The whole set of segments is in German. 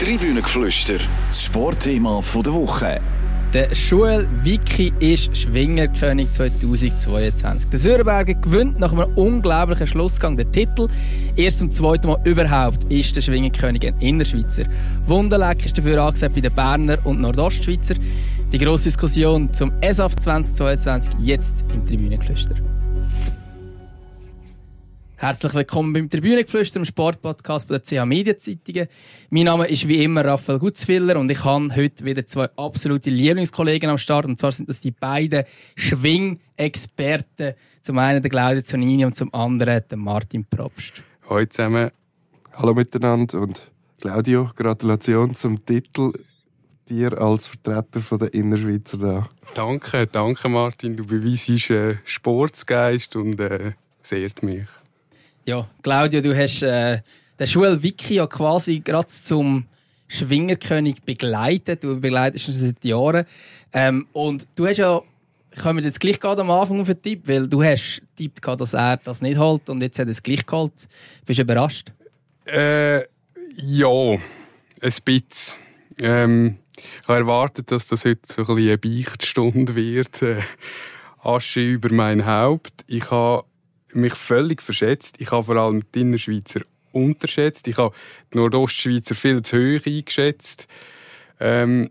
Tribünengeflüster, das Sportthema der Woche. Der Vicky ist Schwingerkönig 2022. Der Sörenberger gewinnt nach einem unglaublichen Schlussgang den Titel. Erst zum zweiten Mal überhaupt ist der Schwingerkönig ein Innerschweizer. Wunderleck ist dafür angesagt bei den Berner und Nordostschweizer. Die grosse Diskussion zum ESAF 2022 jetzt im Tribünengeflüster. Herzlich willkommen beim Tribünengeflüster, dem Sportpodcast der CH Medienzeitungen. Mein Name ist wie immer Raphael Gutzwiller und ich habe heute wieder zwei absolute Lieblingskollegen am Start. Und zwar sind das die beiden Schwing-Experten. Zum einen der Claudio Zonini und zum anderen der Martin Probst. Hallo zusammen. Hallo miteinander und Claudio, Gratulation zum Titel. Dir als Vertreter von der Innerschweizer da. Danke, danke Martin. Du beweisst äh, Sportsgeist und äh, sehrt mich. Ja, Claudio, du hast äh, den Joel Vicky ja quasi gerade zum Schwingerkönig begleitet. Du begleitest ihn seit Jahren. Ähm, und du hast ja, kommen wir jetzt gleich gerade am Anfang auf den Tipp, weil du hast tippt, dass er das nicht holt und jetzt hat er es gleich geholt. Bist du überrascht? Äh, ja, ein bisschen. Ähm, ich habe erwartet, dass das heute so ein bisschen eine Beichtstunde wird. Äh, Asche über mein Haupt. Ich habe mich völlig verschätzt. Ich habe vor allem die Innerschweizer unterschätzt. Ich habe die Nordostschweizer viel zu hoch eingeschätzt. Ähm,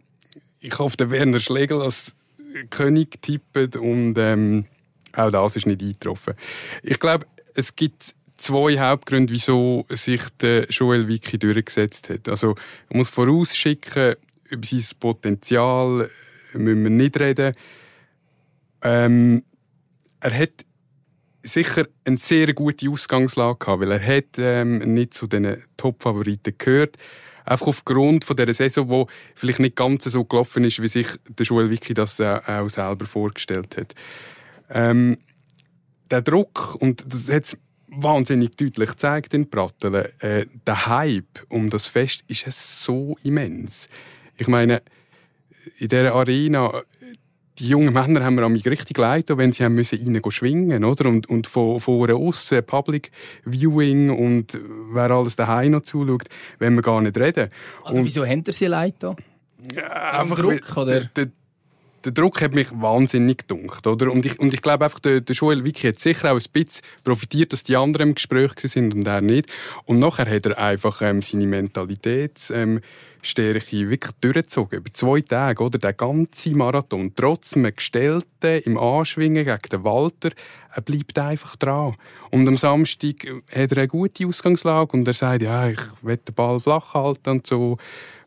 ich auf den Werner Schlegel als König getippt und ähm, auch das ist nicht eingetroffen. Ich glaube, es gibt zwei Hauptgründe, wieso sich der Joel Wiki durchgesetzt hat. Also, man muss vorausschicken, über sein Potenzial müssen wir nicht reden. Ähm, er hat sicher eine sehr gute Ausgangslage gehabt, weil er hat ähm, nicht zu den Top-Favoriten gehört. Einfach aufgrund von dieser Saison, die vielleicht nicht ganz so gelaufen ist, wie sich der Joel Wiki das äh, auch selber vorgestellt hat. Ähm, der Druck, und das hat wahnsinnig deutlich gezeigt in Pratteln, äh, der Hype um das Fest ist so immens. Ich meine, in dieser Arena, die jungen Männer haben mir mich richtig leid, wenn sie haben müssen rein schwingen oder? Und, und von, von außen Public Viewing und wer alles daheim noch zuschaut, wenn wir gar nicht reden. Also und, wieso haben sie leid da? Ja, einfach Druck, oder? Der, der, der, Druck hat mich wahnsinnig gedunkt, oder? Und ich, und ich glaube einfach, der, der Joel Wicki hat sicher auch ein bisschen profitiert, dass die anderen im Gespräch sind und er nicht. Und nachher hat er einfach ähm, seine Mentalität, ähm, Stärke wirklich durchgezogen. Über zwei Tage, oder? Der ganze Marathon. Trotz einem Gestellten im Anschwingen gegen den Walter, er bleibt einfach dran. Und am Samstag hat er eine gute Ausgangslage und er sagt, ja, ich will den Ball flach halten und so.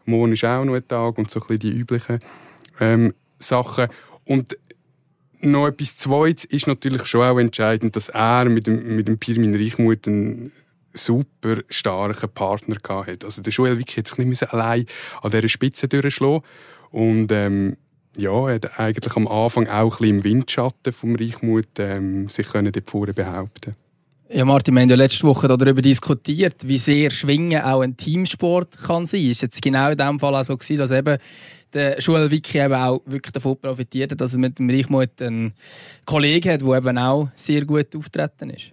Morgen ist auch noch ein Tag und so ein bisschen die üblichen ähm, Sachen. Und noch etwas Zweites ist natürlich schon auch entscheidend, dass er mit dem, mit dem Pirmin Reichmuth einen super starken Partner gehabt Also der Joel Wick hat sich nicht allein an dieser Spitze durchschlagen und ähm, ja, er hat eigentlich am Anfang auch ein im Windschatten vom Reichmut ähm, sich können dort vorne behaupten ja, Martin, wir haben ja letzte Woche darüber diskutiert, wie sehr Schwingen auch ein Teamsport kann sein. Ist jetzt genau in dem Fall auch so gewesen, dass eben der Joel Vicky eben auch wirklich davon profitiert hat, dass er mit dem Reichmut einen Kollegen hat, der eben auch sehr gut auftreten ist?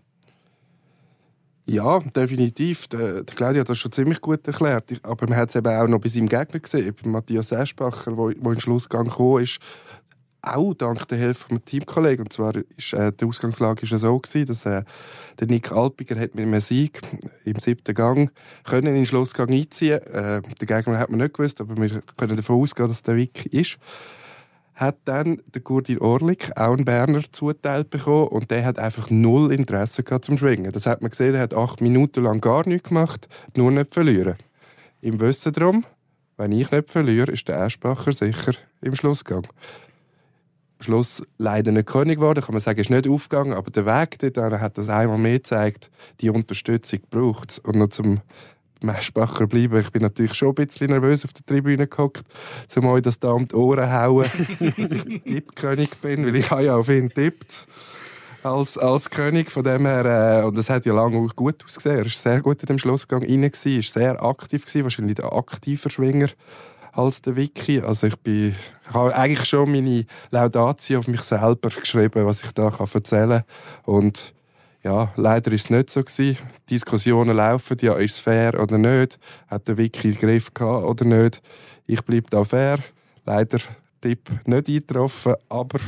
Ja, definitiv. Der, Claudio hat das schon ziemlich gut erklärt. Aber man hat es eben auch noch bei seinem Gegner gesehen, bei Matthias Eschbacher, der in den Schlussgang gekommen ist. Auch dank der Hilfe vom Teamkollegen. Und zwar ist äh, die Ausgangslage ist so gewesen, dass äh, der Nick Alpiger hat mit einem Sieg im siebten Gang können in den Schlussgang einziehen. Äh, der Gegner hat man nicht gewusst, aber wir können davon ausgehen, dass der Vic ist hat dann der Gurdin Orlik, auch ein Berner, zuteilt bekommen und der hat einfach null Interesse gehabt zum Schwingen. Das hat man gesehen, er hat acht Minuten lang gar nichts gemacht, nur nicht verlieren. Im Wissen darum, wenn ich nicht verliere, ist der Eschbacher sicher im Schlussgang. Am Schluss leider nicht König geworden, kann man sagen, ist nicht aufgegangen, aber der Weg dorthin hat das einmal mehr gezeigt, die Unterstützung braucht es. Und noch zum Meschbacher bleiben. Ich bin natürlich schon ein bisschen nervös auf der Tribüne gehockt, um euch das da um die Ohren hauen, dass ich der Tippkönig bin, weil ich habe ja auf ihn tippt als, als König. Von dem her, äh, und das hat ja lange gut ausgesehen. Er war sehr gut in dem Schlussgang rein, war sehr aktiv, gewesen, wahrscheinlich der aktiver Schwinger als der Wiki. Also ich, bin, ich habe eigentlich schon meine Laudatio auf mich selber geschrieben, was ich da erzählen kann. Und ja, leider ist es nicht so gewesen. Diskussionen laufen, ja, ist es fair oder nicht? Hat der Wiki den Griff gehabt oder nicht? Ich bleibe da fair. Leider Tipp nicht eingetroffen, aber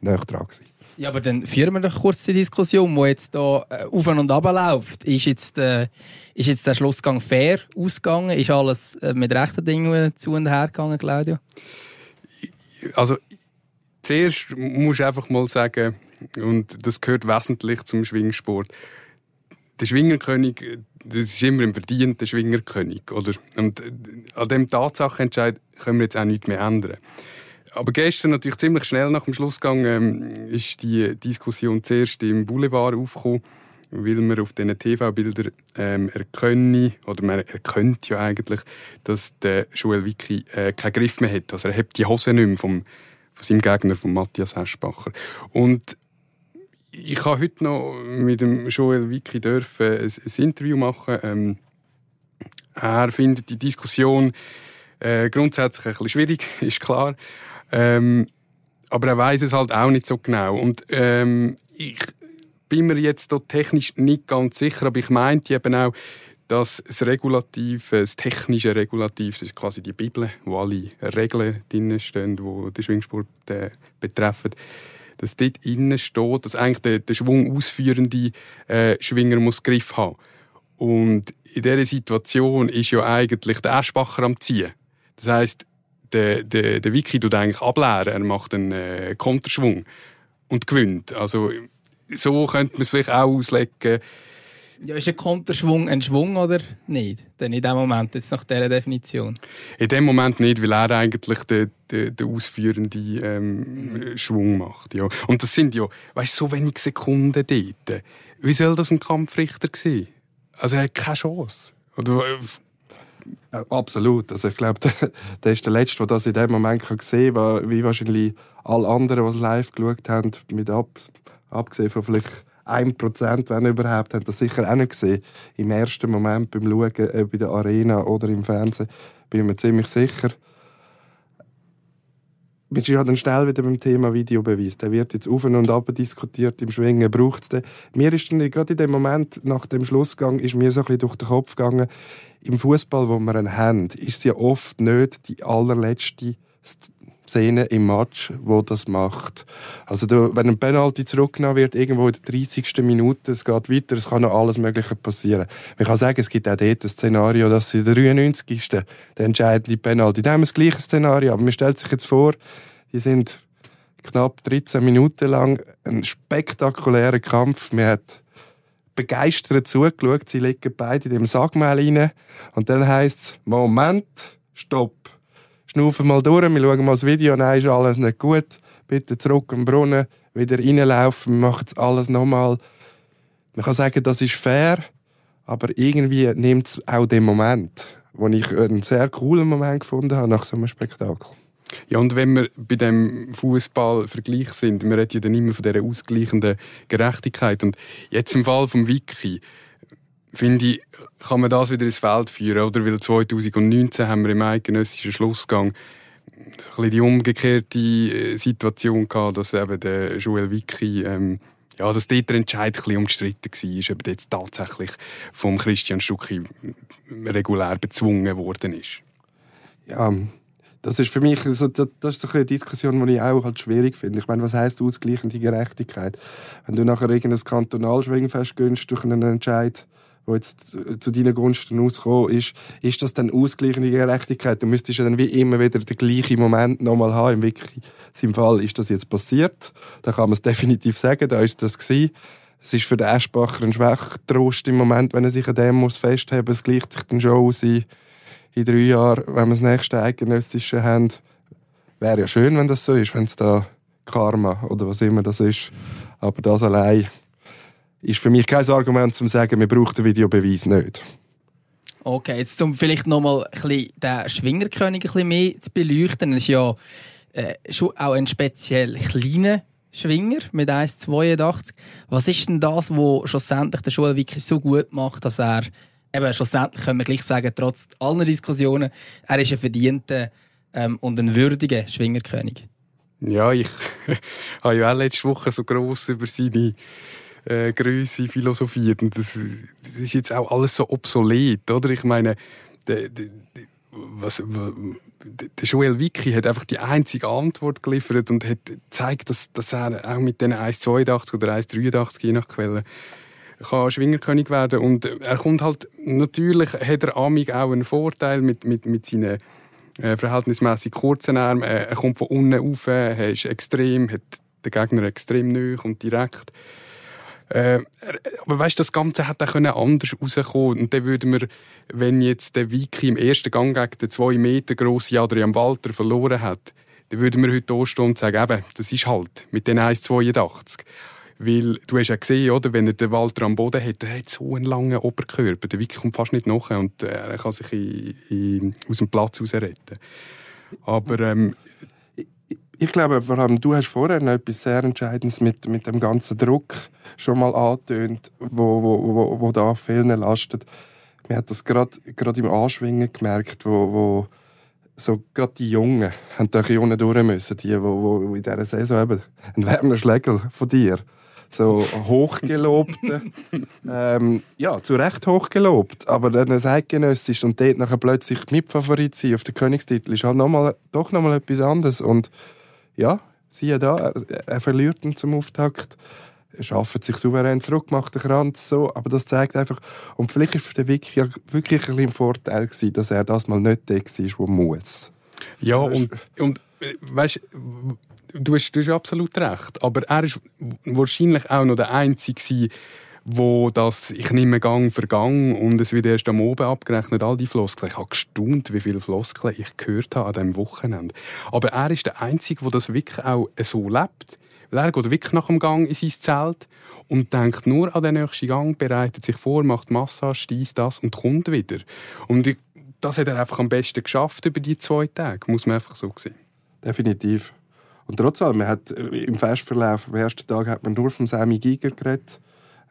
nicht dran gewesen. Ja, aber dann führen wir doch kurz die Diskussion, die jetzt hier äh, auf und ab läuft. Ist jetzt, äh, ist jetzt der Schlussgang fair ausgegangen? Ist alles äh, mit rechten Dingen zu und her gegangen, Claudio? Also, zuerst musst du einfach mal sagen, und das gehört wesentlich zum Schwingsport. Der Schwingerkönig, das ist immer ein verdienter Schwingerkönig, oder? Und an dem Tatsachenentscheid können wir jetzt auch nichts mehr ändern. Aber gestern natürlich ziemlich schnell nach dem Schlussgang ähm, ist die Diskussion zuerst im Boulevard aufgekommen, weil man auf diesen TV-Bildern ähm, erkenne, oder man erkennt ja eigentlich, dass der Joel Wicki äh, keinen Griff mehr hat. Also er hat die Hose nicht mehr vom, von seinem Gegner, von Matthias Heschbacher. Und ich habe heute noch mit dem Joel Wicki dürfen ein, ein Interview machen. Ähm, er findet die Diskussion äh, grundsätzlich ein bisschen schwierig, ist klar. Ähm, aber er weiß es halt auch nicht so genau. Und ähm, ich bin mir jetzt dort technisch nicht ganz sicher, aber ich meinte eben auch, dass das Regulativ, das technische Regulativ, das ist quasi die Bibel, wo alle Regeln drinstehen, die den Schwingsport äh, betreffen, dass dort innen steht, dass eigentlich der, der Schwung ausführende äh, Schwinger muss Griff haben. Und in dieser Situation ist ja eigentlich der Aschbacher am Ziehen. Das heißt, der, der, der Wiki tut eigentlich ableeren. Er macht einen äh, Konterschwung und gewinnt. Also, so könnte man es vielleicht auch auslegen. Ja, ist ein Konterschwung ein Schwung oder nicht? Dann in dem Moment, jetzt nach dieser Definition. In dem Moment nicht, weil er eigentlich den, den, den ausführende ähm, mhm. Schwung macht. Ja. Und das sind ja, weißt so wenige Sekunden dort. Wie soll das ein Kampfrichter sein? Also er hat keine Chance. Oder, ja, absolut. Also ich glaube, der, der, ist der Letzte, der das in dem Moment gesehen kann, wie wahrscheinlich alle anderen, die live geschaut haben, mit ab, abgesehen von vielleicht 1%, wenn überhaupt, haben das sicher auch nicht gesehen. Im ersten Moment beim Schauen, äh, bei der Arena oder im Fernsehen, bin ich mir ziemlich sicher. Wir sind ja dann schnell wieder beim Thema Videobeweis. Der wird jetzt auf und ab diskutiert, im Schwingen braucht es den. Mir ist dann gerade in dem Moment, nach dem Schlussgang, ist mir so ein bisschen durch den Kopf gegangen, im Fußball, wo wir einen haben, ist es ja oft nicht die allerletzte Szene im Match, wo das macht. Also wenn ein Penalty zurückgenommen wird, irgendwo in der 30. Minute, es geht weiter, es kann noch alles Mögliche passieren. Man kann sagen, es gibt auch dort ein Szenario, dass sie in der 93. der entscheidende Penalty, da haben wir das gleiche Szenario, aber man stellt sich jetzt vor, die sind knapp 13 Minuten lang ein spektakulärer Kampf. Man hat begeistert zugeschaut. Sie liegen beide in dem Sagmehl rein. Und dann heisst es, Moment, stopp. Schnaufen mal durch, wir schauen mal das Video, nein, ist alles nicht gut. Bitte zurück am Brunnen, wieder reinlaufen, wir machen es alles nochmal. Man kann sagen, das ist fair, aber irgendwie nimmt es auch den Moment, wo ich einen sehr coolen Moment gefunden habe nach so einem Spektakel. Ja, und wenn wir bei dem Fußballvergleich sind, wir reden ja dann immer von dieser ausgleichenden Gerechtigkeit. Und jetzt im Fall vom Wiki, finde ich, kann man das wieder ins Feld führen, oder? Weil 2019 haben wir im eidgenössischen Schlussgang ein die umgekehrte äh, Situation gehabt, dass eben der Joel Wiki, ähm, ja, dass dort der Entscheid ein umstritten war, ob jetzt tatsächlich vom Christian Stucki regulär bezwungen worden ist. Ja, das ist für mich so, das, das ist so eine Diskussion, die ich auch halt schwierig finde. Ich meine, was heißt ausgleichende Gerechtigkeit? Wenn du nachher irgendein Kantonalschwingfest gönnst durch einen Entscheid, der jetzt zu deinen Gunsten ausgekommen ist, ist das dann ausgleichende Gerechtigkeit? Du müsstest ja dann wie immer wieder den gleichen Moment nochmal haben. Im wirklich Fall ist das jetzt passiert. Da kann man es definitiv sagen, da ist das gewesen. Es ist für den Eschbacher ein schwacher Trost im Moment, wenn er sich an dem muss festheben muss. Es gleicht sich dann schon aus in drei Jahren, wenn wir das nächste Eidgenössische haben. Wäre ja schön, wenn das so ist, wenn es da Karma oder was immer das ist. Aber das allein ist für mich kein Argument, um zu sagen, wir brauchen den Videobeweis nicht. Okay, jetzt um vielleicht nochmal den Schwingerkönig ein bisschen mehr zu beleuchten. Er ist ja äh, schon auch ein speziell kleiner Schwinger mit 1,82. Was ist denn das, was schlussendlich der Schule wirklich so gut macht, dass er eben schlussendlich können wir gleich sagen, trotz aller Diskussionen, er ist ein verdienter ähm, und ein würdiger Schwingerkönig. Ja, ich habe ja auch letzte Woche so gross über seine äh, Größe philosophiert. Und das, das, ist jetzt auch alles so obsolet, oder? Ich meine, der, der, was, der Joel Wicki hat einfach die einzige Antwort geliefert und hat gezeigt, dass, dass er auch mit den 1,82 oder 1,83 je nach Quelle kann Schwingerkönig werden und er kommt halt natürlich hat er amig auch einen Vorteil mit mit mit seinen äh, verhältnismäßig kurzen Armen. Äh, er kommt von unten rauf, er ist extrem, hat den Gegner extrem neu und direkt. Äh, aber weißt, das Ganze hätte auch anders rauskommen Und dann würden wir, wenn jetzt der Wiki im ersten Gang gegen den zwei Meter grossen Adrian Walter verloren hat, dann würden wir heute stehen und sagen, eben, das ist halt mit den 1,82. Weil du hast ja gesehen, oder, wenn er den Walter am Boden hat, er hat so einen langen Oberkörper. Der Wiki kommt fast nicht nach und er kann sich in, in, aus dem Platz raus retten. Aber ähm, ich glaube, vor allem, du hast vorher noch etwas sehr Entscheidendes mit, mit dem ganzen Druck schon mal angetönt, wo, wo, wo, wo da vielen lastet. Man hat das gerade im Anschwingen gemerkt, wo, wo so gerade die Jungen haben da unten durch müssen, die, wo, wo in dieser Saison eben, ein Werner Schlegel von dir, so hochgelobte, ähm, ja, zu Recht hochgelobt, aber dann ein Eidgenössisch und dort nachher plötzlich Mitfavorit sein auf den Königstitel ist halt noch mal, doch nochmal etwas anderes. Und ja, siehe da, er, er verliert ihn zum Auftakt. Er schafft sich souverän zurück, macht den Kranz so, aber das zeigt einfach, und vielleicht war für den Vicky ja wirklich ein, ein Vorteil gewesen, dass er das mal nicht der war, wo muss. Ja, und, und äh, weißt du hast, du hast absolut recht, aber er war wahrscheinlich auch noch der Einzige wo das «Ich nehme Gang für Gang» und es wird erst am Oben abgerechnet, all die Floskeln. Ich habe gestaunt, wie viele Floskeln ich gehört habe an diesem Wochenende. Aber er ist der Einzige, der das wirklich auch so lebt. Er geht wirklich nach dem Gang in sein Zelt und denkt nur an den nächsten Gang, bereitet sich vor, macht Massage, dies, das und kommt wieder. Und das hat er einfach am besten geschafft über die zwei Tage, muss man einfach so sehen. Definitiv. Und trotzdem, man hat äh, im Festverlauf, am ersten Tag hat man nur vom Sammy Giger geredet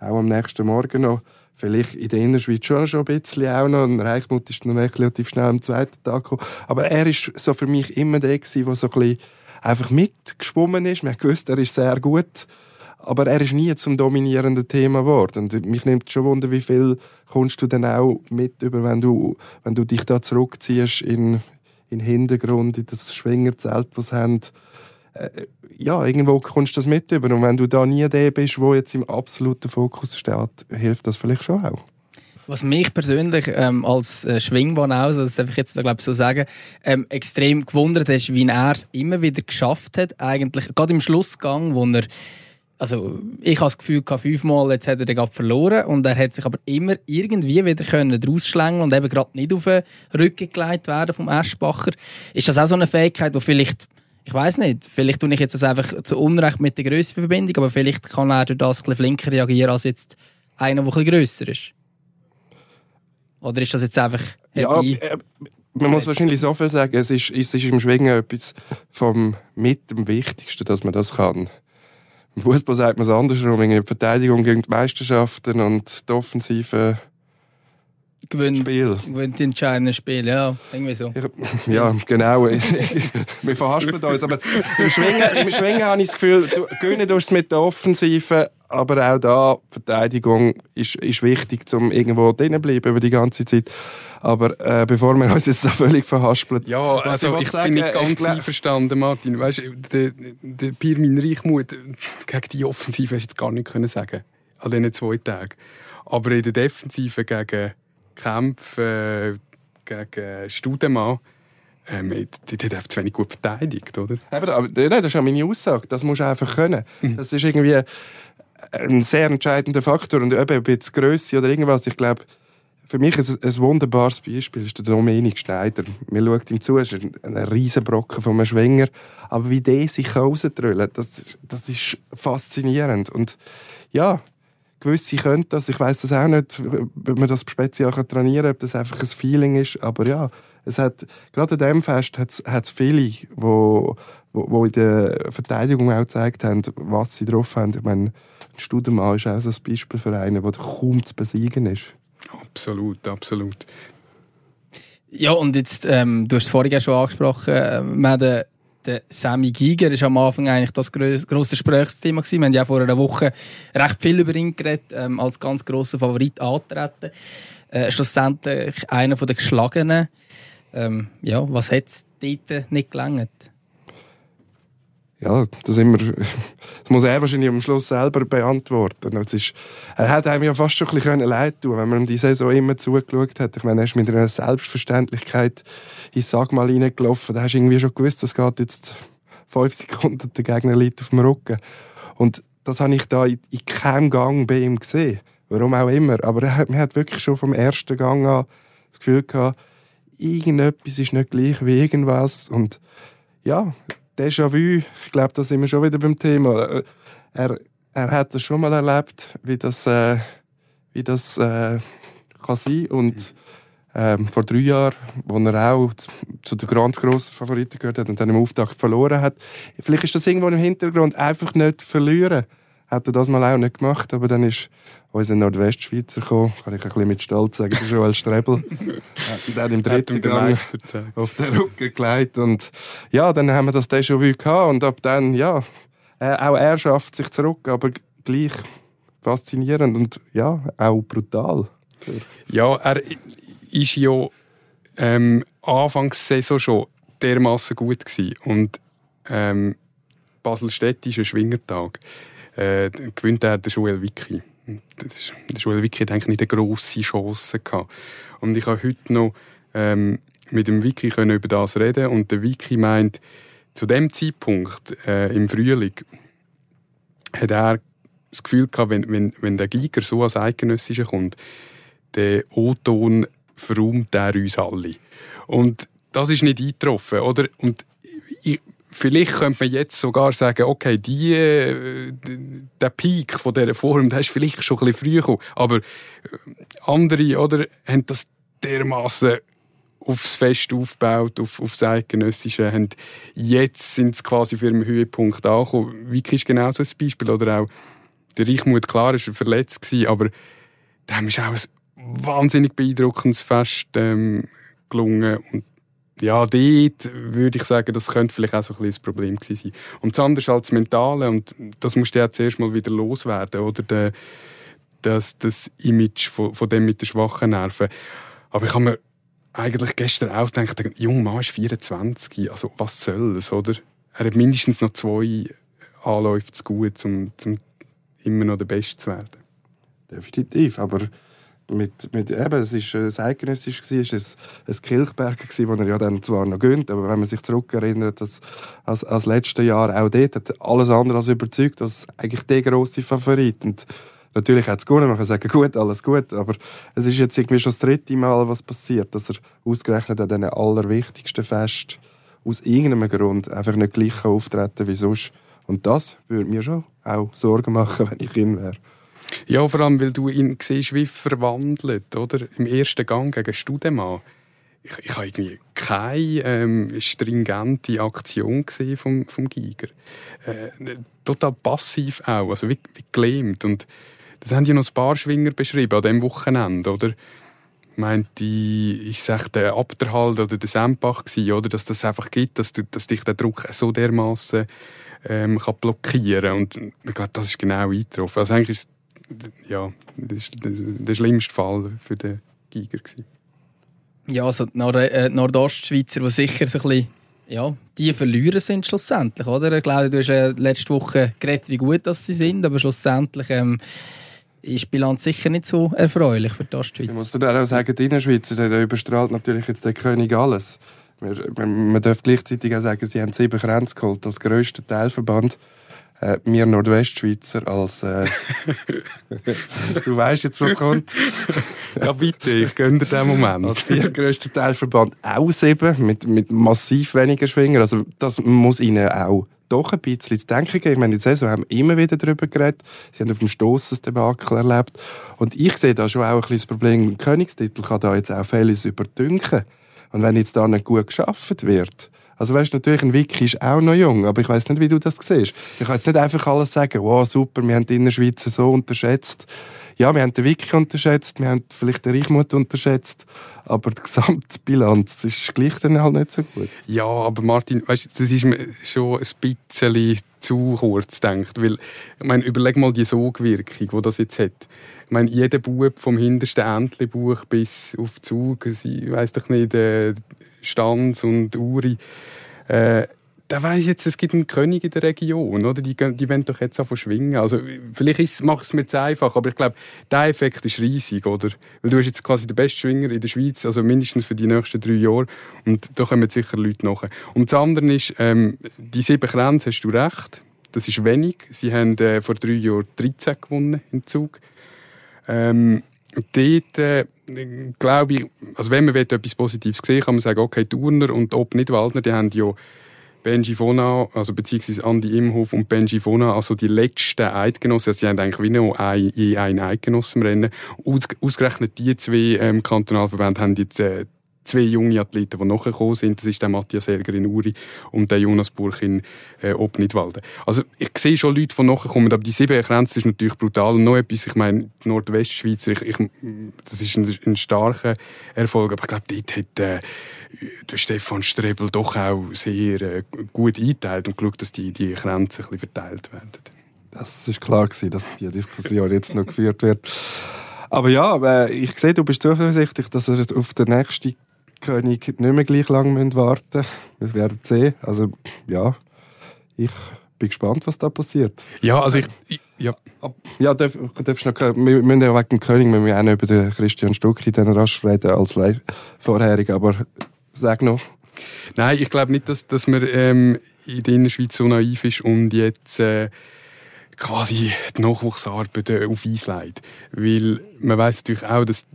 auch am nächsten Morgen noch. Vielleicht in der Innerschweiz schon, schon ein bisschen auch noch. Und Reichmut ist noch relativ schnell am zweiten Tag gekommen. Aber er ist so für mich immer der der so ein bisschen einfach mitgeschwommen ist. Man gewusst, er ist sehr gut. Aber er ist nie zum dominierenden Thema geworden. Und mich nimmt schon Wunder, wie viel kommst du denn auch mit über, wenn du, wenn du dich da zurückziehst in, in den Hintergrund, in das Schwingerzelt, das sie haben äh, ja, irgendwo kommst du das mit über. Und wenn du da nie der bist, der jetzt im absoluten Fokus steht, hilft das vielleicht schon auch. Was mich persönlich ähm, als äh, Schwingbahn aus, das darf ich jetzt da, glaub, so sagen, ähm, extrem gewundert ist, wie er es immer wieder geschafft hat, eigentlich, gerade im Schlussgang, wo er also ich habe das Gefühl, fünfmal jetzt hat er den gerade verloren und er hat sich aber immer irgendwie wieder können rausschlängeln und eben gerade nicht auf den Rücken gelegt werden vom Eschbacher. Ist das auch so eine Fähigkeit, die vielleicht ich weiß nicht, vielleicht tue ich jetzt das einfach zu Unrecht mit der Größe Verbindung, aber vielleicht kann er durch das ein bisschen flinker reagieren als jetzt einer, der ein bisschen grösser ist. Oder ist das jetzt einfach ja, äh, man muss wahrscheinlich so viel sagen, es ist, es ist im Schwingen etwas vom mit dem Wichtigsten, dass man das kann. Im Fußball sagt man es andersrum, in der Verteidigung gegen die Meisterschaften und die Offensive gewinnt, Spiel. gewinnt die entscheidenden Spiel, ja, irgendwie so. Ja, genau. Wir verhaspeln uns, aber im Schwingen, im Schwingen habe ich das Gefühl, du gewinnen es mit der Offensive, aber auch da, Verteidigung ist, ist wichtig, um irgendwo drinnen bleiben über die ganze Zeit. Aber äh, bevor wir uns jetzt da völlig verhaspeln. Ja, also ich, ich sagen, bin nicht ganz einverstanden, Martin. Weißt du, der, der Pirmin Reichmut gegen die Offensive hast du jetzt gar nicht können sagen an diesen zwei Tagen. Aber in der Defensive gegen Kämpfe äh, gegen Studemann, ähm, die, die hat zu wenig gut verteidigt, oder? Aber, aber das ist ja meine Aussage. Das musst du einfach können. Mhm. Das ist irgendwie ein sehr entscheidender Faktor. Und eben, ob jetzt Größe oder irgendwas, ich glaube, für mich ist ein, wunderbares Beispiel ist der Dominik Schneider. Man schaut ihm zu, er ist ein, ein riesen Brocken von einem Schwinger. Aber wie der sich rausdrüllt, das, das ist faszinierend. Und ja, gewisse können das. Ich weiß das auch nicht, ob man das speziell trainieren kann, ob das einfach ein Feeling ist. Aber ja, es hat, gerade an diesem Fest hat es viele, die wo, wo, in der Verteidigung auch gezeigt haben, was sie drauf haben. Ich meine, ein Studemann ist auch so ein Beispiel für einen, der kaum zu besiegen ist. Absolut, absolut. Ja, und jetzt, ähm, du hast es vorhin schon angesprochen, äh, wir haben der Sammy Giger. War am Anfang eigentlich das grosse Gesprächsthema. Wir haben ja vor einer Woche recht viel über ihn geredet, ähm, als ganz grosser Favorit antreten. Äh, schlussendlich einer der Geschlagenen. Ähm, ja, was hat es dort nicht gelangt? Ja, das, immer, das muss er wahrscheinlich am Schluss selber beantworten. Es ist, er hat einem ja fast schon ein bisschen leid tun wenn man ihm die Saison immer zugeschaut hat. Ich meine, er ist mit einer Selbstverständlichkeit ins Sagmal reingelaufen. Da hast du irgendwie schon gewusst, das geht jetzt fünf Sekunden, der Gegner liegt auf dem Rücken. Und das habe ich da in, in keinem Gang bei ihm gesehen. Warum auch immer. Aber er hat, man hat wirklich schon vom ersten Gang an das Gefühl gehabt, irgendetwas ist nicht gleich wie irgendwas. Und ja, Déjà-vu, ich glaube, da sind wir schon wieder beim Thema. Er, er hat das schon mal erlebt, wie das, äh, wie das äh, kann sein und ähm, vor drei Jahren, wo er auch zu den ganz grossen Favoriten gehört hat und dann im Auftakt verloren hat. Vielleicht ist das irgendwo im Hintergrund einfach nicht verlieren. Hat er das mal auch nicht gemacht, aber dann ist unser Nordwestschweizer gekommen, kann ich ein bisschen mit Stolz sagen, der Joel Strebel. hat dann im dritten Gang auf den Rücken gelegt und ja, dann haben wir das Déjà-vu gehabt und ab dann, ja, äh, auch er schafft sich zurück, aber gleich faszinierend und ja, auch brutal. Ja, er ist ja ähm, Anfangssaison schon dermaßen gut gewesen und ähm, Basel-Stedt ist ein Schwingertag. Äh, gewinnt er der Joel Wicki der Schule wirklich denke ich, nicht eine grosse Chance gehabt. Und ich habe heute noch ähm, mit dem Wiki können über das reden und der Wiki meint, zu dem Zeitpunkt äh, im Frühling hat er das Gefühl gehabt, wenn, wenn, wenn der Giger so als Eidgenössischer kommt, der O-Ton verräumt er uns alle. Und das ist nicht eingetroffen, oder? Und Vielleicht könnte man jetzt sogar sagen, okay, die, äh, der Peak von dieser Form, der ist vielleicht schon ein bisschen früh gekommen. Aber äh, andere, oder, haben das dermaßen aufs Fest aufgebaut, auf, auf das Eidgenössische, haben jetzt sind sie quasi für einen Höhepunkt angekommen. Wiki ist genau so ein Beispiel. Oder auch der Reichmut, klar, ist verletzt gewesen, aber dem ist auch ein wahnsinnig beeindruckendes Fest ähm, gelungen. Und ja, dort würde ich sagen, das könnte vielleicht auch so ein bisschen das Problem gewesen sein. Und das andere ist halt das Mentale und das musst du ja zuerst mal wieder loswerden, oder? Der, das, das Image von, von dem mit den schwachen Nerven. Aber ich habe mir eigentlich gestern auch gedacht, der junge Mann ist 24, also was soll das, oder? Er hat mindestens noch zwei Anläufe zu gut, um, um immer noch der Beste zu werden. Definitiv, aber mit, mit eben, es ist ein eidgenössisch es ist ein, Kilchberger gsi, wo er ja dann zwar noch gönnt, aber wenn man sich zurückerinnert, dass als, als letztes Jahr auch dort hat alles andere als überzeugt, dass eigentlich der grosse Favorit und Natürlich hat es gewonnen, man kann sagen, gut, alles gut, aber es ist jetzt irgendwie schon das dritte Mal, was passiert, dass er ausgerechnet an diesen allerwichtigsten Fest aus irgendeinem Grund einfach nicht gleich auftreten wie sonst. Und das würde mir schon auch Sorgen machen, wenn ich ihn wäre. Ja, vor allem, weil du ihn siehst, wie verwandelt, oder? Im ersten Gang gegen Studemann. Ich, ich habe irgendwie keine ähm, stringente Aktion gesehen vom, vom Giger. Äh, total passiv auch, also wie, wie gelähmt. Und das haben ja noch ein paar Schwinger beschrieben an diesem Wochenende, oder? meint die, ich sag der Abderhalt oder der Sempach gsi, oder dass das einfach gibt, dass, du, dass dich der Druck so dermaßen ähm, kann und ich glaube, das ist genau eingetroffen. Also eigentlich ist ja, das war der schlimmste Fall für den Giger. Gewesen. Ja, also die Nord äh, Nordostschweizer, die sicher so ein bisschen, ja, die verlieren sind schlussendlich, oder? Ich glaube, du hast äh, letzte Woche geredet, wie gut dass sie sind, aber schlussendlich ähm, ist die Bilanz sicher nicht so erfreulich für die Ostschweiz. Ich muss dir auch sagen, die Innerschweizer, der überstrahlt natürlich jetzt der König alles. Man darf gleichzeitig auch sagen, sie haben sieben Grenzen geholt als grösster Teilverband äh, wir Nordwestschweizer als. Äh, du weißt jetzt, was kommt. ja, bitte, ich gönne dir den Moment. Als viertgrößter Teilverband auch sieben, mit, mit massiv weniger Schwingern. Also, das muss ihnen auch doch ein bisschen zu denken geben. Ich meine, in der Saison haben immer wieder darüber geredet. Sie haben auf dem Stoss das Debakel erlebt. Und ich sehe da schon auch ein bisschen das Problem, ein Königstitel kann da jetzt auch vieles überdünken. Und wenn jetzt da nicht gut geschafft wird, Also weißt natürlich, ein Wiki ist auch noch jung, aber ich weiß nicht, wie du das siehst. Ich kann jetzt nicht einfach alles sagen, wow, super, wir haben die Innerschweizer so unterschätzt. Ja, wir haben den Wiki unterschätzt, wir haben vielleicht den Reichmut unterschätzt, aber die Gesamtbilanz ist gleich dann halt nicht so gut. Ja, aber Martin, weißt, das ist mir schon ein bisschen zu kurz gedacht, weil, ich meine, überleg mal die Sogwirkung, die das jetzt hat. Ich meine, jeder Bub vom hintersten Entlebuch bis auf Zug, ich weiss doch nicht, äh, Stanz und Uri, äh, da weiss jetzt, es gibt einen König in der Region, oder? Die, die wollen doch jetzt auch schwingen. Also, vielleicht macht es mir zu einfach, aber ich glaube, der Effekt ist riesig, oder? Weil du bist jetzt quasi der beste Schwinger in der Schweiz, also mindestens für die nächsten drei Jahre. Und da kommen sicher Leute nach. Und das andere ist, ähm, die sieben Grenzen hast du recht. Das ist wenig. Sie haben äh, vor drei Jahren 13 gewonnen im Zug. Ähm, dort, äh, glaube ich, also wenn man etwas Positives sehen kann man sagen, okay, Turner und Ob Nidwaldner, die haben ja Benji Fona, also beziehungsweise Andi Imhof und Benji Fona, also die letzten Eidgenossen, also sie haben eigentlich wie noch ein, je einen Eidgenossen im Rennen. Aus, ausgerechnet die zwei ähm, Kantonalverbände haben jetzt äh, zwei junge Athleten, die nachgekommen sind. Das ist der Matthias Elger in Uri und der Jonas Burch in äh, Obnitwalden. Also ich sehe schon Leute, die nachkommen, aber die sieben Grenze ist natürlich brutal. Und noch etwas, ich meine, die Nordwestschweizer, ich, ich, das ist ein, ein starker Erfolg, aber ich glaube, dort hat äh, der Stefan Strebel doch auch sehr äh, gut eingeteilt und geschaut, dass die, die Grenzen ein bisschen verteilt werden. Das ist klar gewesen, dass die Diskussion jetzt noch geführt wird. Aber ja, äh, ich sehe, du bist zuversichtlich, dass er auf den nächsten König nicht mehr gleich lange warten müssen. Wir werden sehen. Also, ja, ich bin gespannt, was da passiert. Ja, also ich... ich ja. Ja, darf, darfst noch, wir müssen ja wegen dem König wir müssen auch noch über den Christian Stucki dann rasch reden als vorherig, aber sag noch. Nein, ich glaube nicht, dass, dass man ähm, in der Innerschweiz so naiv ist und jetzt äh, quasi die Nachwuchsarbeit äh, auf Eis legt. Weil man weiß natürlich auch, dass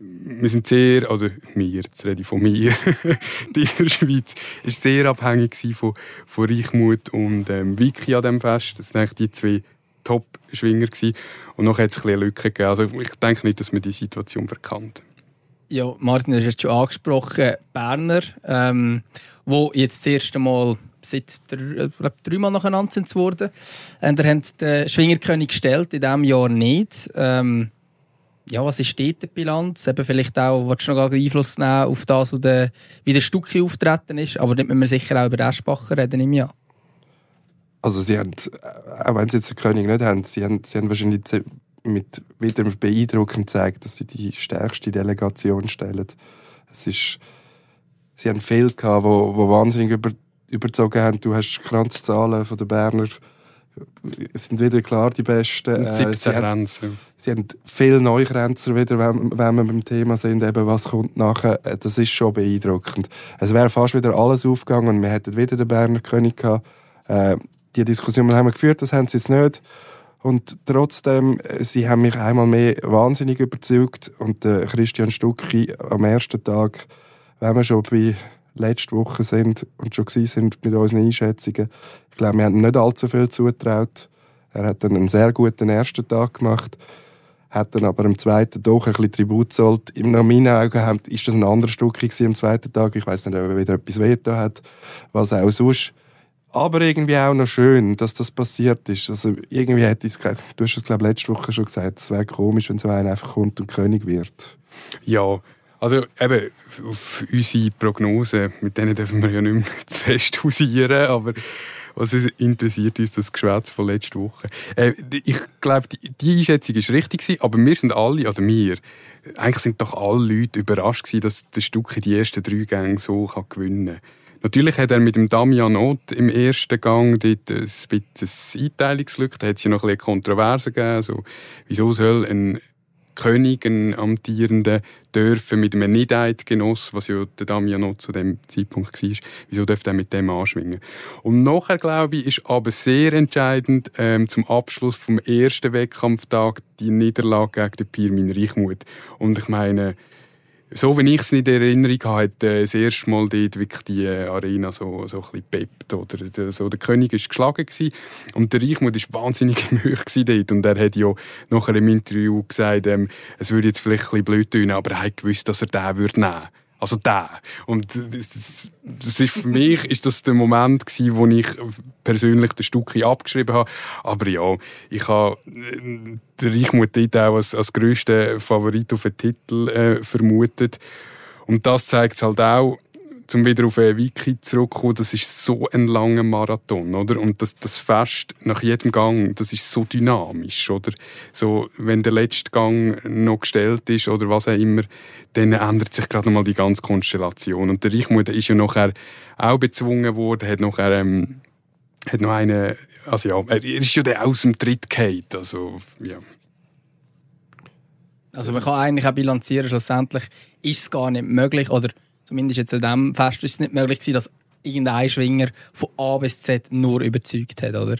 wir sind sehr, oder wir, jetzt rede ich von mir, die Innerschweiz ist sehr abhängig von, von Reichmut und ähm, Wiki an diesem Fest. Das waren die zwei Top-Schwinger. Und noch hat es ein bisschen Lücke gegeben. Also ich denke nicht, dass man die Situation verkannt. Ja, Martin, du hast jetzt schon angesprochen, Berner, ähm, wo jetzt das erste Mal seit drei, dreimal nacheinander sind worden. Und er hat den Schwingerkönig gestellt, in diesem Jahr nicht. Ähm, ja, was ist dort die Bilanz? Eben vielleicht auch, willst du noch Einfluss nehmen auf das, wie der Stückchen auftreten ist? Aber nicht müssen wir sicher auch über Eschbacher reden im Jahr. Also sie haben, auch wenn sie jetzt den König nicht haben, sie haben, sie haben wahrscheinlich mit wieder beeindruckend gezeigt, dass sie die stärkste Delegation stellen. Es ist, sie haben viel gehabt, wo, wo wahnsinnig über, überzogen haben. Du hast Kranzzahlen von den Berner es sind wieder klar die Besten. Äh, 17 Grenzen. Sie haben viele neue Grenzer wieder, wenn, wenn wir beim Thema sind, eben was kommt nachher. Äh, das ist schon beeindruckend. Es wäre fast wieder alles aufgegangen und wir hätten wieder den Berner König gehabt. Äh, die Diskussion haben wir geführt, das haben sie jetzt nicht. Und trotzdem, äh, sie haben mich einmal mehr wahnsinnig überzeugt. Und äh, Christian Stucki am ersten Tag, wenn wir schon bei letzte Woche sind und schon sind mit unseren Einschätzungen, ich glaube, wir haben ihm nicht allzu viel zugetraut. Er hat dann einen sehr guten ersten Tag gemacht, hat dann aber am zweiten doch ein bisschen Tribut gezollt. In meinen Augen ist das ein anderes Stück am zweiten Tag. Ich weiß nicht, ob er wieder etwas veto hat, was auch sonst. Aber irgendwie auch noch schön, dass das passiert ist. Also irgendwie hätte ich du hast es glaube letzte Woche schon gesagt, es wäre komisch, wenn so einer einfach kommt und König wird. Ja, also eben auf unsere Prognosen, mit denen dürfen wir ja nicht mehr zu fest hausieren, aber was interessiert uns das Geschwätz von letzter Woche? Äh, ich glaube, die, die, Einschätzung ist richtig aber wir sind alle, oder wir, eigentlich sind doch alle Leute überrascht gewesen, dass das Stück in die ersten drei Gänge so kann gewinnen kann. Natürlich hat er mit dem Damian Ott im ersten Gang dort ein bisschen Einteilungslücke. Da hat es ja noch ein bisschen Kontroverse gegeben. Also, wieso soll ein König, ein amtierender, dürfen mit einem Nicht-Eidgenoss, was ja der Ott zu dem Zeitpunkt war, wieso dürfte er mit dem anschwingen? Und nachher, glaube ich, ist aber sehr entscheidend ähm, zum Abschluss vom ersten Wettkampftag die Niederlage gegen den Pirmin Reichmuth. Und ich meine, so wie ich es in Erinnerung habe, hat äh, das erste Mal dort wirklich die äh, Arena so, so ein bisschen peppt. Oder der, so, der König war geschlagen gewesen, und der Reichmut war wahnsinnig im dort. Und er hat ja nachher im Interview gesagt, ähm, es würde jetzt vielleicht ein bisschen blöd tun, aber er hat gewusst, dass er den würde nehmen Also der. Und das, das ist für mich ist das der Moment gewesen, wo ich persönlich das Stückchen abgeschrieben habe. Aber ja, ich habe den Reichmut dort auch als, als grössten Favorit auf den Titel äh, vermutet. Und das zeigt es halt auch, zum wieder auf einen Wiki zurückzukommen, das ist so ein langer Marathon, oder? Und das, das Fest nach jedem Gang, das ist so dynamisch, oder? So, wenn der letzte Gang noch gestellt ist oder was auch immer, dann ändert sich gerade nochmal die ganze Konstellation. Und der Reichmut ist ja nachher auch bezwungen worden, hat nachher, ähm, hat noch eine, also ja, er ist ja der aus dem Tritt gefallen, also, ja. Also man kann eigentlich auch bilanzieren, schlussendlich ist es gar nicht möglich, oder zumindest jetzt an diesem Fest ist es nicht möglich gewesen, dass irgendein Schwinger von A bis Z nur überzeugt hat, oder?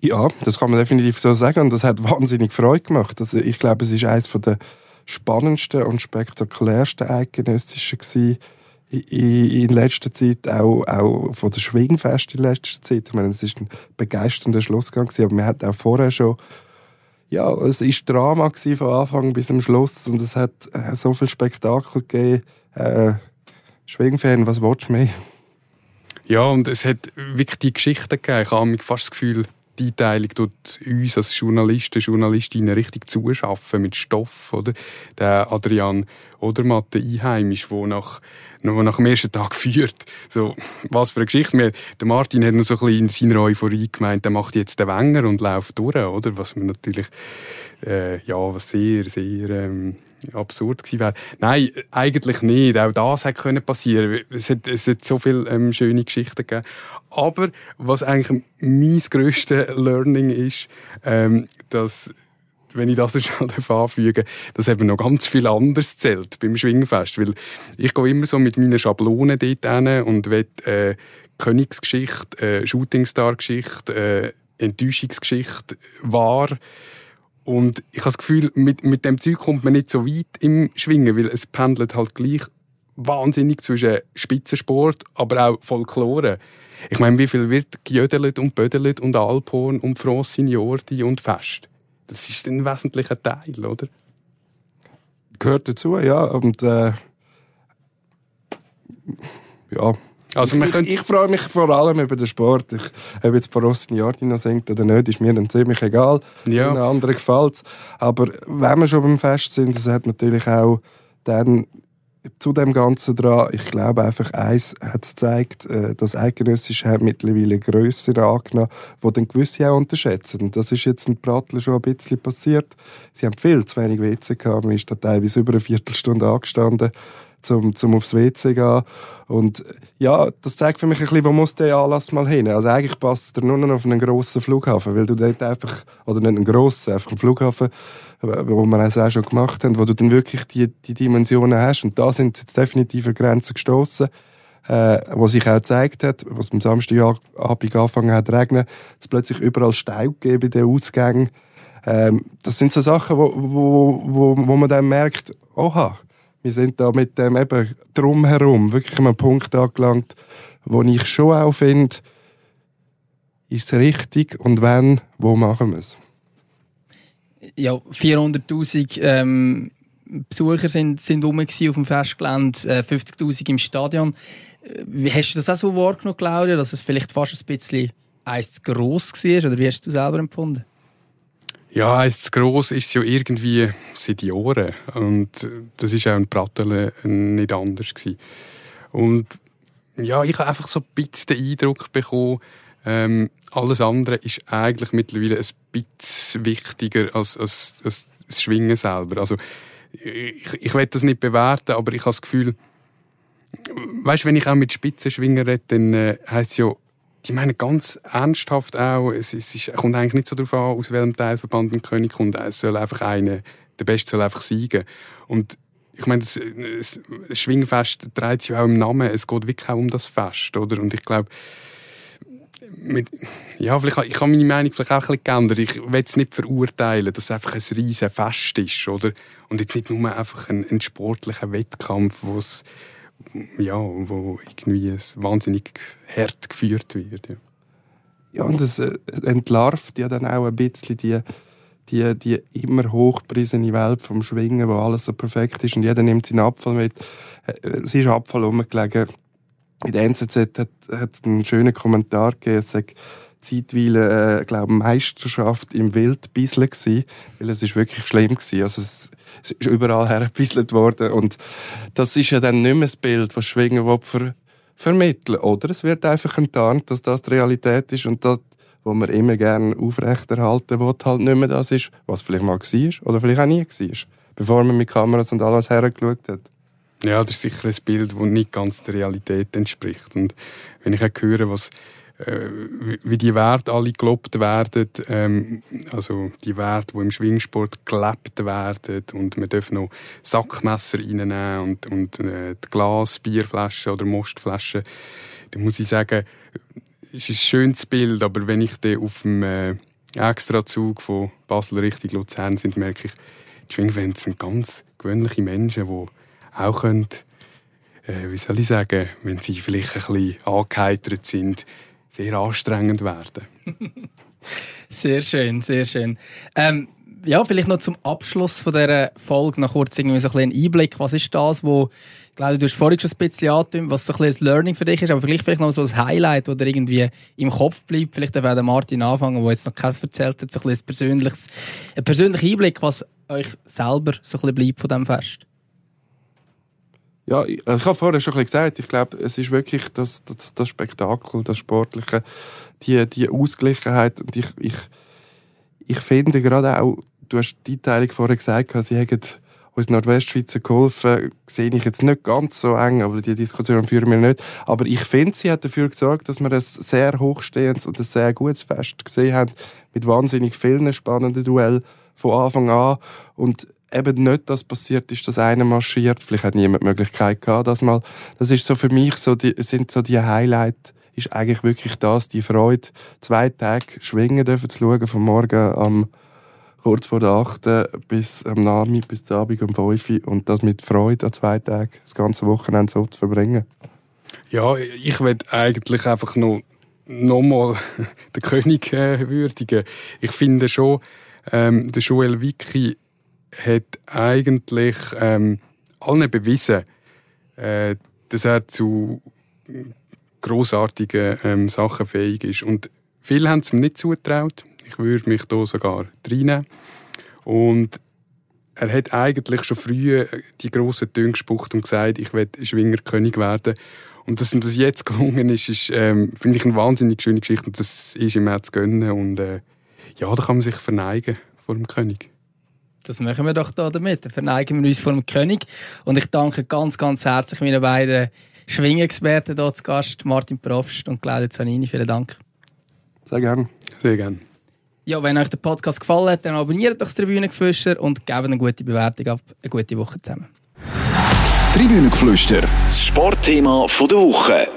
Ja, das kann man definitiv so sagen und das hat wahnsinnig Freude gemacht. Also ich glaube, es ist eines der spannendsten und spektakulärsten eidgenössischen gewesen in, letzter Zeit, auch, auch von der Schwingfest in letzter Zeit. Ich meine, es ist ein begeisternder Schlussgang gewesen, aber man hat auch vorher schon ja, es ist Drama von Anfang bis zum Schluss und es hat äh, so viel Spektakel gegeben. Äh, Schwingfan, was willst du mehr? Ja, und es hat wirklich die Geschichten gegeben. Ich habe fast das Gefühl, die Einteilung tut uns als Journalisten, Journalistinnen richtig zuschaffen mit Stoff. Oder? Der Adrian Odermatt, der Einheimisch, der nach, der nach dem ersten Tag führt. So, was für eine Geschichte. der Martin hat noch so ein bisschen in seiner Euphorie gemeint, der macht jetzt den Wenger und läuft durch. Oder? Was man natürlich äh, ja, was sehr, sehr ähm, absurd gewesen wäre. Nein, eigentlich nicht. Auch das hätte können passieren. Es hat, es hat so viele ähm, schöne Geschichten gegeben. Aber was eigentlich mein grösstes Learning ist, ähm, dass wenn ich das schon anfüge, dass eben noch ganz viel anderes zählt beim Schwingfest. Weil ich gehe immer so mit meinen Schablonen dort hin und will äh, Königsgeschichte, äh, Shootingstar-Geschichte, äh, Enttäuschungsgeschichte wahr und ich habe das Gefühl, mit, mit dem Zeug kommt man nicht so weit im Schwingen, weil es pendelt halt gleich wahnsinnig zwischen Spitzensport, aber auch Folklore. Ich meine, wie viel wird gejödelt und bödelt und Alphorn und France Signordi und Fest? Das ist ein wesentlicher Teil, oder? Gehört dazu, ja. Und äh, ja, also ich, ich, ich freue mich vor allem über den Sport. Ich, ob jetzt Borossin Jardina singt oder nicht, ist mir dann ziemlich egal. Ja. Den anderen gefällt es. Aber wenn wir schon beim Fest sind, das hat natürlich auch dann zu dem Ganzen dran, ich glaube einfach, eins hat es gezeigt, äh, dass Eidgenössische hat mittlerweile grösser angenommen, die dann gewisse auch unterschätzen. Und das ist jetzt in Prattler schon ein bisschen passiert. Sie haben viel zu wenig WC gehabt, man ist da teilweise über eine Viertelstunde angestanden zum, zum aufs WC gehen. Und ja, das zeigt für mich ein bisschen, wo muss der Anlass mal hin. Also eigentlich passt er nur noch auf einen grossen Flughafen, weil du dort einfach, oder nicht einen grossen, einfach einen Flughafen, wo wir es auch schon gemacht haben, wo du dann wirklich die, die Dimensionen hast. Und da sind jetzt definitiv an Grenzen gestoßen. Äh, was sich auch gezeigt hat, was am Samstagabend angefangen hat zu regnen, es plötzlich überall Stau gegeben bei den Ausgängen. Ähm, das sind so Sachen, wo, wo, wo, wo man dann merkt, oha, wir sind da mit dem eben drumherum wirklich an einem Punkt angelangt, wo ich schon auch finde, ist es richtig und wenn, wo machen wir es? Ja, 400'000 ähm, Besucher sind, sind rum auf dem Festgelände, äh, 50'000 im Stadion. Äh, wie hast du das auch so wahrgenommen, Claudia, dass es vielleicht fast ein bisschen eins zu gross war? Oder wie hast du selber empfunden? Ja, eins gross ist es ja irgendwie seit Jahren. Und das ist auch in Pratteln nicht anders gewesen. Und ja, ich habe einfach so ein bisschen den Eindruck bekommen, ähm, alles andere ist eigentlich mittlerweile ein bisschen wichtiger als, als, als das Schwingen selber. Also, ich, ich will das nicht bewerten, aber ich habe das Gefühl, weißt, wenn ich auch mit Spitzenschwingern rede, dann äh, heisst es ja, die meinen ganz ernsthaft auch, es, es ist, kommt eigentlich nicht so darauf an, aus welchem Teilverband ein König kommt. Es soll einfach eine, der Beste soll einfach siegen. Und ich meine, das, das Schwingfest dreht sich auch im Namen. Es geht wirklich auch um das Fest, oder? Und ich glaube, mit, ja, vielleicht, ich habe meine Meinung vielleicht auch ein bisschen geändert. Ich will es nicht verurteilen, dass es einfach ein riesen Fest ist, oder? Und jetzt nicht nur einfach ein, ein sportlicher Wettkampf, wo es ja, wo irgendwie wahnsinnig hart geführt wird. Ja, ja und es äh, entlarvt ja dann auch ein bisschen die, die, die immer hochpreisene Welt vom Schwingen, wo alles so perfekt ist und jeder nimmt seinen Abfall mit. Äh, es ist Abfall rumgelegen. In der NZZ hat, es einen schönen Kommentar gegeben, es zeitweise, äh, glaube Meisterschaft im Wildbisseln gewesen, weil es ist wirklich schlimm gewesen. Also es, es ist überall hergebisselt worden und das ist ja dann nicht mehr das Bild, das Schwingen ver vermitteln, oder? Es wird einfach enttarnt, dass das die Realität ist und das, was man immer gerne aufrechterhalten will, halt nicht mehr das ist, was vielleicht mal war oder vielleicht auch nie war, bevor man mit Kameras und alles hergeschaut hat. Ja, das ist sicher ein Bild, das nicht ganz der Realität entspricht. Und wenn ich auch höre, was, wie die Werte alle gelobt werden, ähm, also die Werte, die im Schwingsport gelebt werden. Und man darf noch Sackmesser reinnehmen und, und äh, Glas, Bierflaschen oder Mostflaschen, dann muss ich sagen, es ist ein schönes Bild, aber wenn ich dann auf dem äh, Extrazug von Basel Richtung Luzern sind, merke ich, die Schwingfans sind ganz gewöhnliche Menschen, die auch können, äh, wie soll ich sagen, wenn sie vielleicht ein bisschen angeheitert sind, sehr anstrengend werden. sehr schön, sehr schön. Ähm, ja, vielleicht noch zum Abschluss von dieser Folge noch kurz irgendwie so ein Einblick. Was ist das, wo, ich glaube, du hast vorhin schon ein bisschen angetönt, was so ein bisschen ein Learning für dich ist, aber vielleicht, vielleicht noch so ein Highlight, das dir irgendwie im Kopf bleibt. Vielleicht darf der Martin anfangen, der jetzt noch keins erzählt hat, so ein, bisschen ein, persönliches, ein persönlicher Einblick, was euch selber so ein bisschen bleibt von diesem Fest. Ja, ich, ich habe vorher schon ein bisschen gesagt, ich glaube, es ist wirklich das, das, das Spektakel, das Sportliche, die, die Ausgleichheit. Und ich, ich, ich finde gerade auch, du hast die Teilung vorher gesagt, sie haben uns Nordwestschweizer geholfen, sehe ich jetzt nicht ganz so eng, aber die Diskussion führen wir nicht. Aber ich finde, sie hat dafür gesorgt, dass wir ein sehr hochstehendes und ein sehr gutes Fest gesehen haben, mit wahnsinnig vielen spannenden Duellen von Anfang an. Und eben nicht das passiert ist, dass einer marschiert. Vielleicht hat niemand die Möglichkeit gehabt, das mal. Das ist so für mich so die, sind so die Highlight ist eigentlich wirklich das, die Freude, zwei Tage schwingen dürfen zu schauen, vom Morgen am kurz vor der 8. bis am Nami, bis zum Abend um 5 und das mit Freude an zwei Tagen, das ganze Wochenende so zu verbringen. Ja, ich will eigentlich einfach noch nochmal den König äh, würdigen. Ich finde schon, ähm, der Joel Wicki hat eigentlich ähm, allen bewiesen, äh, dass er zu großartigen ähm, Sachen fähig ist. Und viele haben es ihm nicht zugetraut. Ich würde mich da sogar reinnehmen. Und er hat eigentlich schon früh die grossen Töne gespucht und gesagt, ich werde Schwingerkönig werden. Und dass ihm das jetzt gelungen ist, ist ähm, finde ich eine wahnsinnig schöne Geschichte. Und das ist ihm auch zu gönnen. Und äh, ja, da kann man sich verneigen vor dem König. Das machen wir doch da damit. Dann verneigen wir uns vor dem König. Und ich danke ganz, ganz herzlich meinen beiden Schwingexperten hier zu Gast, Martin Profst und Claudia Zanini. Vielen Dank. Sehr gerne. Sehr gerne. Ja, wenn euch der Podcast gefallen hat, dann abonniert doch das Tribünengeflüster und gebt eine gute Bewertung ab. Eine gute Woche zusammen. Tribünengeflüster, das Sportthema der Woche.